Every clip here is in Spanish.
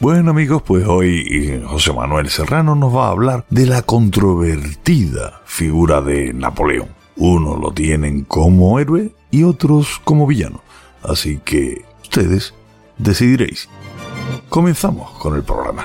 Bueno amigos, pues hoy eh, José Manuel Serrano nos va a hablar de la controvertida figura de Napoleón. Unos lo tienen como héroe y otros como villano. Así que ustedes decidiréis. Comenzamos con el programa.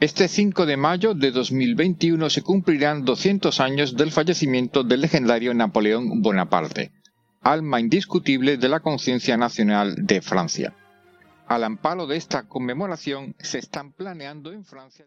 Este 5 de mayo de 2021 se cumplirán 200 años del fallecimiento del legendario Napoleón Bonaparte, alma indiscutible de la conciencia nacional de Francia. Al amparo de esta conmemoración se están planeando en Francia.